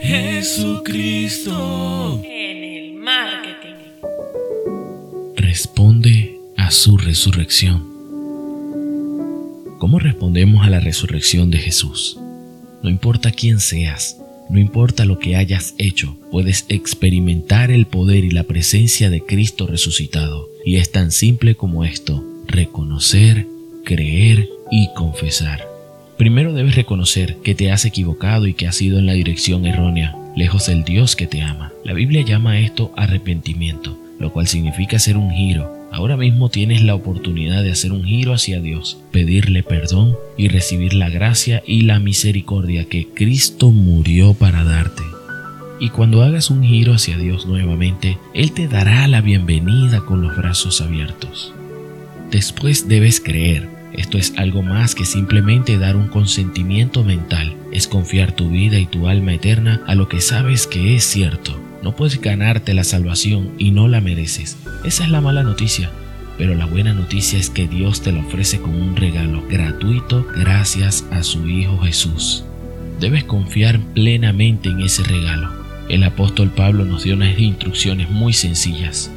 Jesucristo. En el marketing. Responde a su resurrección. ¿Cómo respondemos a la resurrección de Jesús? No importa quién seas, no importa lo que hayas hecho, puedes experimentar el poder y la presencia de Cristo resucitado. Y es tan simple como esto, reconocer, creer y confesar. Primero debes reconocer que te has equivocado y que has ido en la dirección errónea, lejos del Dios que te ama. La Biblia llama esto arrepentimiento, lo cual significa hacer un giro. Ahora mismo tienes la oportunidad de hacer un giro hacia Dios, pedirle perdón y recibir la gracia y la misericordia que Cristo murió para darte. Y cuando hagas un giro hacia Dios nuevamente, Él te dará la bienvenida con los brazos abiertos. Después debes creer esto es algo más que simplemente dar un consentimiento mental, es confiar tu vida y tu alma eterna a lo que sabes que es cierto. No puedes ganarte la salvación y no la mereces. Esa es la mala noticia. Pero la buena noticia es que Dios te la ofrece como un regalo gratuito gracias a su Hijo Jesús. Debes confiar plenamente en ese regalo. El apóstol Pablo nos dio unas instrucciones muy sencillas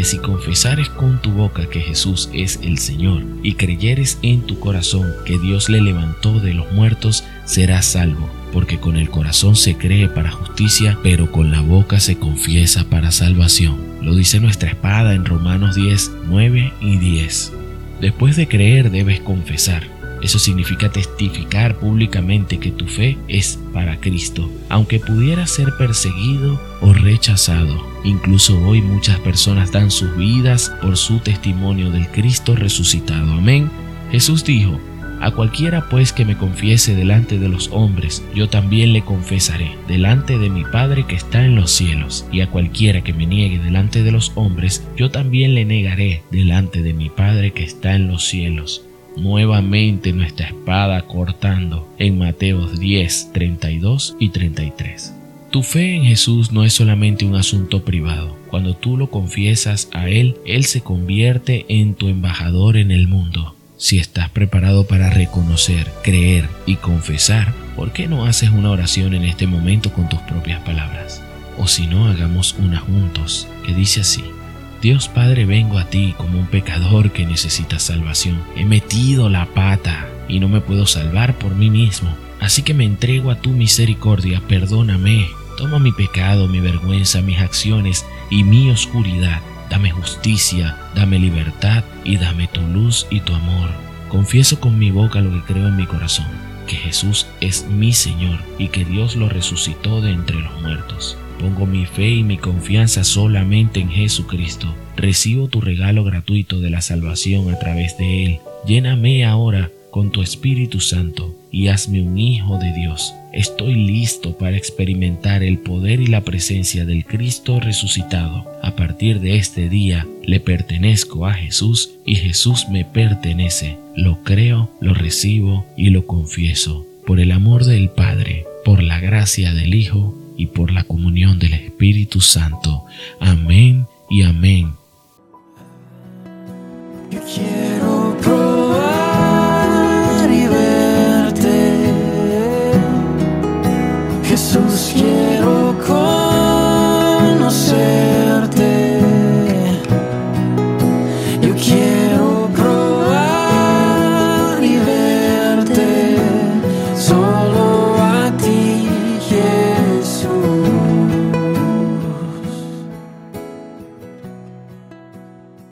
que si confesares con tu boca que Jesús es el Señor y creyeres en tu corazón que Dios le levantó de los muertos, serás salvo, porque con el corazón se cree para justicia, pero con la boca se confiesa para salvación. Lo dice nuestra espada en Romanos 10, 9 y 10. Después de creer debes confesar. Eso significa testificar públicamente que tu fe es para Cristo, aunque pudiera ser perseguido o rechazado. Incluso hoy muchas personas dan sus vidas por su testimonio del Cristo resucitado. Amén. Jesús dijo, a cualquiera pues que me confiese delante de los hombres, yo también le confesaré delante de mi Padre que está en los cielos. Y a cualquiera que me niegue delante de los hombres, yo también le negaré delante de mi Padre que está en los cielos nuevamente nuestra espada cortando en Mateos 10, 32 y 33. Tu fe en Jesús no es solamente un asunto privado. Cuando tú lo confiesas a Él, Él se convierte en tu embajador en el mundo. Si estás preparado para reconocer, creer y confesar, ¿por qué no haces una oración en este momento con tus propias palabras? O si no, hagamos una juntos, que dice así. Dios Padre, vengo a ti como un pecador que necesita salvación. He metido la pata y no me puedo salvar por mí mismo. Así que me entrego a tu misericordia, perdóname. Toma mi pecado, mi vergüenza, mis acciones y mi oscuridad. Dame justicia, dame libertad y dame tu luz y tu amor. Confieso con mi boca lo que creo en mi corazón, que Jesús es mi Señor y que Dios lo resucitó de entre los muertos. Pongo mi fe y mi confianza solamente en Jesucristo. Recibo tu regalo gratuito de la salvación a través de Él. Lléname ahora con tu Espíritu Santo y hazme un hijo de Dios. Estoy listo para experimentar el poder y la presencia del Cristo resucitado. A partir de este día le pertenezco a Jesús y Jesús me pertenece. Lo creo, lo recibo y lo confieso. Por el amor del Padre, por la gracia del Hijo y por la comunión del Espíritu Santo. Amén y amén.